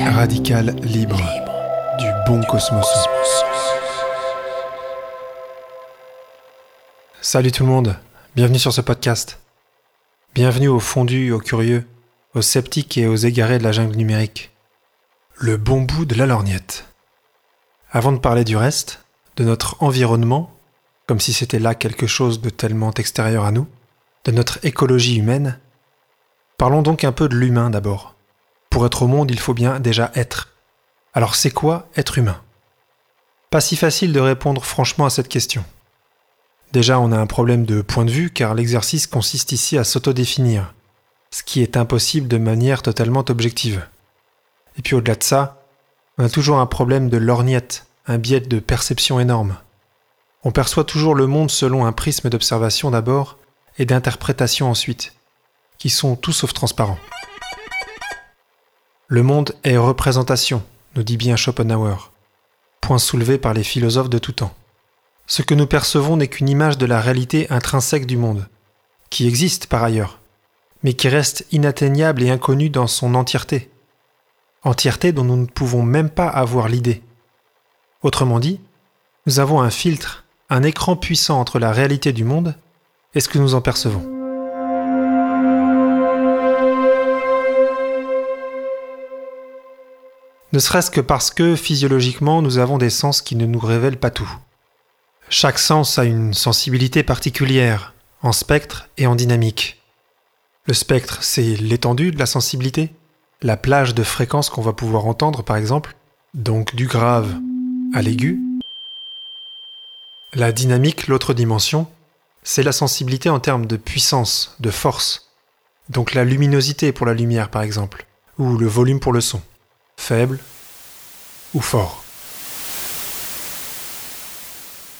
Radical, libre, du bon cosmos. Salut tout le monde, bienvenue sur ce podcast. Bienvenue aux fondus, aux curieux, aux sceptiques et aux égarés de la jungle numérique. Le bon bout de la lorgnette. Avant de parler du reste, de notre environnement, comme si c'était là quelque chose de tellement extérieur à nous, de notre écologie humaine, parlons donc un peu de l'humain d'abord. Pour être au monde, il faut bien déjà être. Alors c'est quoi être humain? Pas si facile de répondre franchement à cette question. Déjà, on a un problème de point de vue car l'exercice consiste ici à s'autodéfinir, ce qui est impossible de manière totalement objective. Et puis au-delà de ça, on a toujours un problème de lorgnette, un biais de perception énorme. On perçoit toujours le monde selon un prisme d'observation d'abord et d'interprétation ensuite, qui sont tout sauf transparents. Le monde est représentation, nous dit bien Schopenhauer, point soulevé par les philosophes de tout temps. Ce que nous percevons n'est qu'une image de la réalité intrinsèque du monde, qui existe par ailleurs, mais qui reste inatteignable et inconnue dans son entièreté. Entièreté dont nous ne pouvons même pas avoir l'idée. Autrement dit, nous avons un filtre, un écran puissant entre la réalité du monde et ce que nous en percevons. Ne serait-ce que parce que physiologiquement nous avons des sens qui ne nous révèlent pas tout. Chaque sens a une sensibilité particulière, en spectre et en dynamique. Le spectre, c'est l'étendue de la sensibilité, la plage de fréquences qu'on va pouvoir entendre par exemple, donc du grave à l'aigu. La dynamique, l'autre dimension, c'est la sensibilité en termes de puissance, de force, donc la luminosité pour la lumière par exemple, ou le volume pour le son, faible ou fort.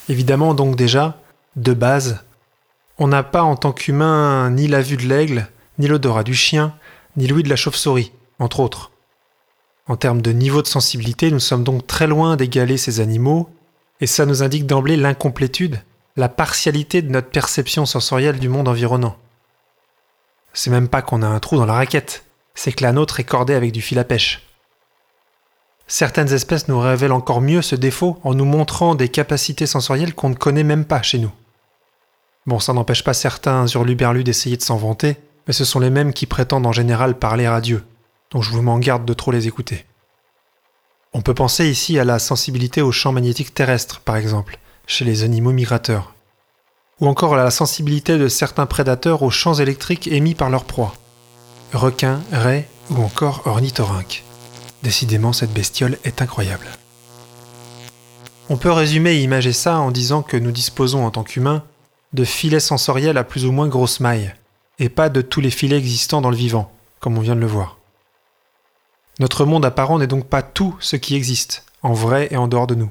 Évidemment donc déjà, de base, on n'a pas en tant qu'humain ni la vue de l'aigle, ni l'odorat du chien, ni l'ouïe de la chauve-souris, entre autres. En termes de niveau de sensibilité, nous sommes donc très loin d'égaler ces animaux, et ça nous indique d'emblée l'incomplétude, la partialité de notre perception sensorielle du monde environnant. C'est même pas qu'on a un trou dans la raquette, c'est que la nôtre est cordée avec du fil à pêche. Certaines espèces nous révèlent encore mieux ce défaut en nous montrant des capacités sensorielles qu'on ne connaît même pas chez nous. Bon, ça n'empêche pas certains hurluberlus d'essayer de s'en vanter, mais ce sont les mêmes qui prétendent en général parler à Dieu, donc je vous m'en garde de trop les écouter. On peut penser ici à la sensibilité aux champs magnétiques terrestres, par exemple, chez les animaux migrateurs, ou encore à la sensibilité de certains prédateurs aux champs électriques émis par leurs proies, requins, raies ou encore ornithorynques. Décidément, cette bestiole est incroyable. On peut résumer et imager ça en disant que nous disposons en tant qu'humains de filets sensoriels à plus ou moins grosse maille, et pas de tous les filets existants dans le vivant, comme on vient de le voir. Notre monde apparent n'est donc pas tout ce qui existe, en vrai et en dehors de nous,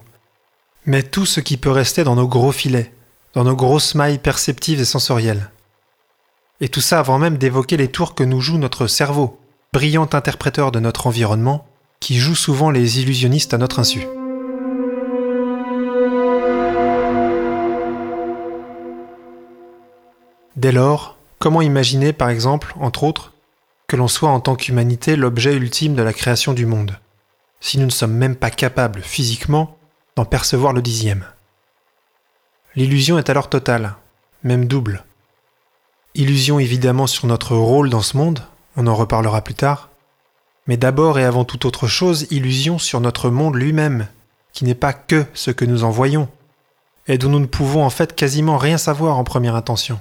mais tout ce qui peut rester dans nos gros filets, dans nos grosses mailles perceptives et sensorielles. Et tout ça avant même d'évoquer les tours que nous joue notre cerveau, brillant interpréteur de notre environnement, qui joue souvent les illusionnistes à notre insu. Dès lors, comment imaginer, par exemple, entre autres, que l'on soit en tant qu'humanité l'objet ultime de la création du monde, si nous ne sommes même pas capables, physiquement, d'en percevoir le dixième L'illusion est alors totale, même double. Illusion évidemment sur notre rôle dans ce monde, on en reparlera plus tard, mais d'abord et avant toute autre chose, illusion sur notre monde lui-même, qui n'est pas que ce que nous en voyons, et dont nous ne pouvons en fait quasiment rien savoir en première intention.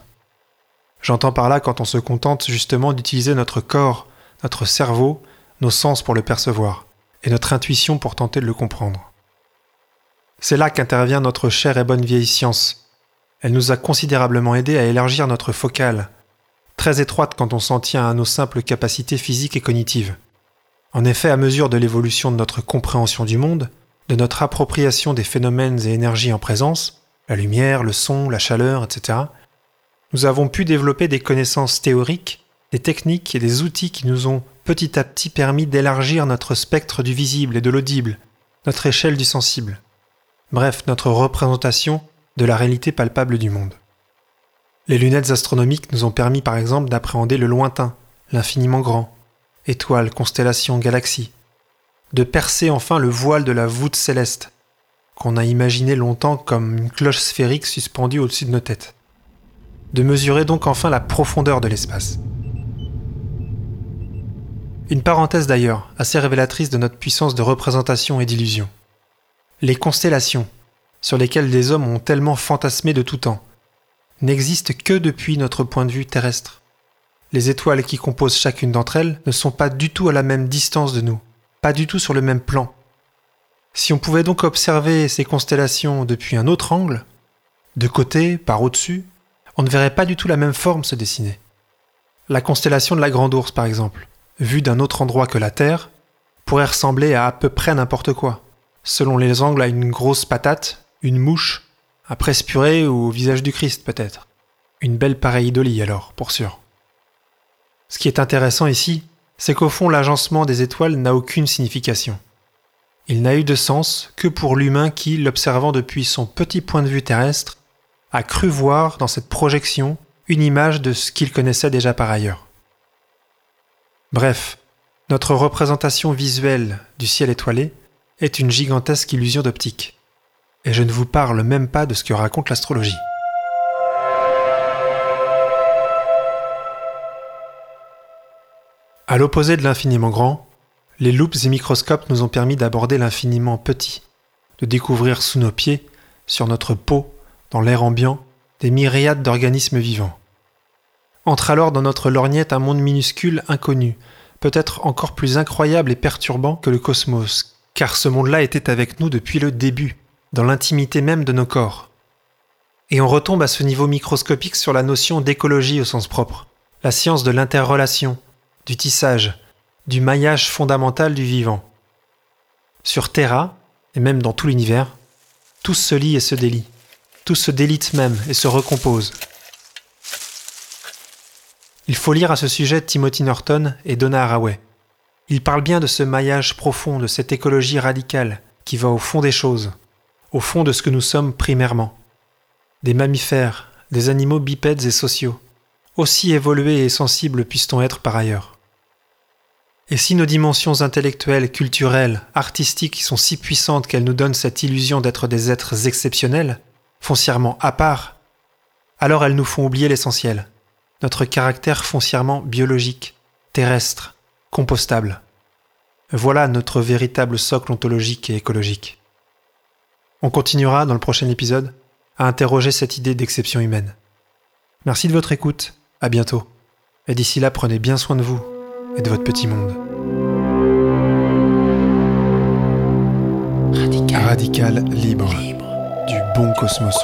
J'entends par là quand on se contente justement d'utiliser notre corps, notre cerveau, nos sens pour le percevoir, et notre intuition pour tenter de le comprendre. C'est là qu'intervient notre chère et bonne vieille science. Elle nous a considérablement aidé à élargir notre focale, très étroite quand on s'en tient à nos simples capacités physiques et cognitives. En effet, à mesure de l'évolution de notre compréhension du monde, de notre appropriation des phénomènes et énergies en présence, la lumière, le son, la chaleur, etc., nous avons pu développer des connaissances théoriques, des techniques et des outils qui nous ont petit à petit permis d'élargir notre spectre du visible et de l'audible, notre échelle du sensible, bref, notre représentation de la réalité palpable du monde. Les lunettes astronomiques nous ont permis par exemple d'appréhender le lointain, l'infiniment grand, étoiles, constellations, galaxies, de percer enfin le voile de la voûte céleste, qu'on a imaginé longtemps comme une cloche sphérique suspendue au-dessus de nos têtes, de mesurer donc enfin la profondeur de l'espace. Une parenthèse d'ailleurs, assez révélatrice de notre puissance de représentation et d'illusion. Les constellations, sur lesquelles les hommes ont tellement fantasmé de tout temps, n'existent que depuis notre point de vue terrestre. Les étoiles qui composent chacune d'entre elles ne sont pas du tout à la même distance de nous, pas du tout sur le même plan. Si on pouvait donc observer ces constellations depuis un autre angle, de côté, par au-dessus, on ne verrait pas du tout la même forme se dessiner. La constellation de la Grande Ourse, par exemple, vue d'un autre endroit que la Terre, pourrait ressembler à à peu près n'importe quoi, selon les angles à une grosse patate, une mouche, un presse-purée ou au visage du Christ peut-être. Une belle pareidolie alors, pour sûr. Ce qui est intéressant ici, c'est qu'au fond l'agencement des étoiles n'a aucune signification. Il n'a eu de sens que pour l'humain qui, l'observant depuis son petit point de vue terrestre, a cru voir dans cette projection une image de ce qu'il connaissait déjà par ailleurs. Bref, notre représentation visuelle du ciel étoilé est une gigantesque illusion d'optique. Et je ne vous parle même pas de ce que raconte l'astrologie. À l'opposé de l'infiniment grand, les loupes et microscopes nous ont permis d'aborder l'infiniment petit, de découvrir sous nos pieds, sur notre peau, dans l'air ambiant, des myriades d'organismes vivants. Entre alors dans notre lorgnette un monde minuscule inconnu, peut-être encore plus incroyable et perturbant que le cosmos, car ce monde-là était avec nous depuis le début, dans l'intimité même de nos corps. Et on retombe à ce niveau microscopique sur la notion d'écologie au sens propre, la science de l'interrelation, du tissage, du maillage fondamental du vivant. Sur Terra, et même dans tout l'univers, tout se lie et se délie, tout se délite même et se recompose. Il faut lire à ce sujet Timothy Norton et Donna Haraway. Ils parlent bien de ce maillage profond, de cette écologie radicale qui va au fond des choses, au fond de ce que nous sommes primairement. Des mammifères, des animaux bipèdes et sociaux, aussi évolués et sensibles puisse-t-on être par ailleurs. Et si nos dimensions intellectuelles, culturelles, artistiques sont si puissantes qu'elles nous donnent cette illusion d'être des êtres exceptionnels, foncièrement à part, alors elles nous font oublier l'essentiel, notre caractère foncièrement biologique, terrestre, compostable. Voilà notre véritable socle ontologique et écologique. On continuera dans le prochain épisode à interroger cette idée d'exception humaine. Merci de votre écoute, à bientôt, et d'ici là prenez bien soin de vous et de votre petit monde. Radical, libre, bon cosmos.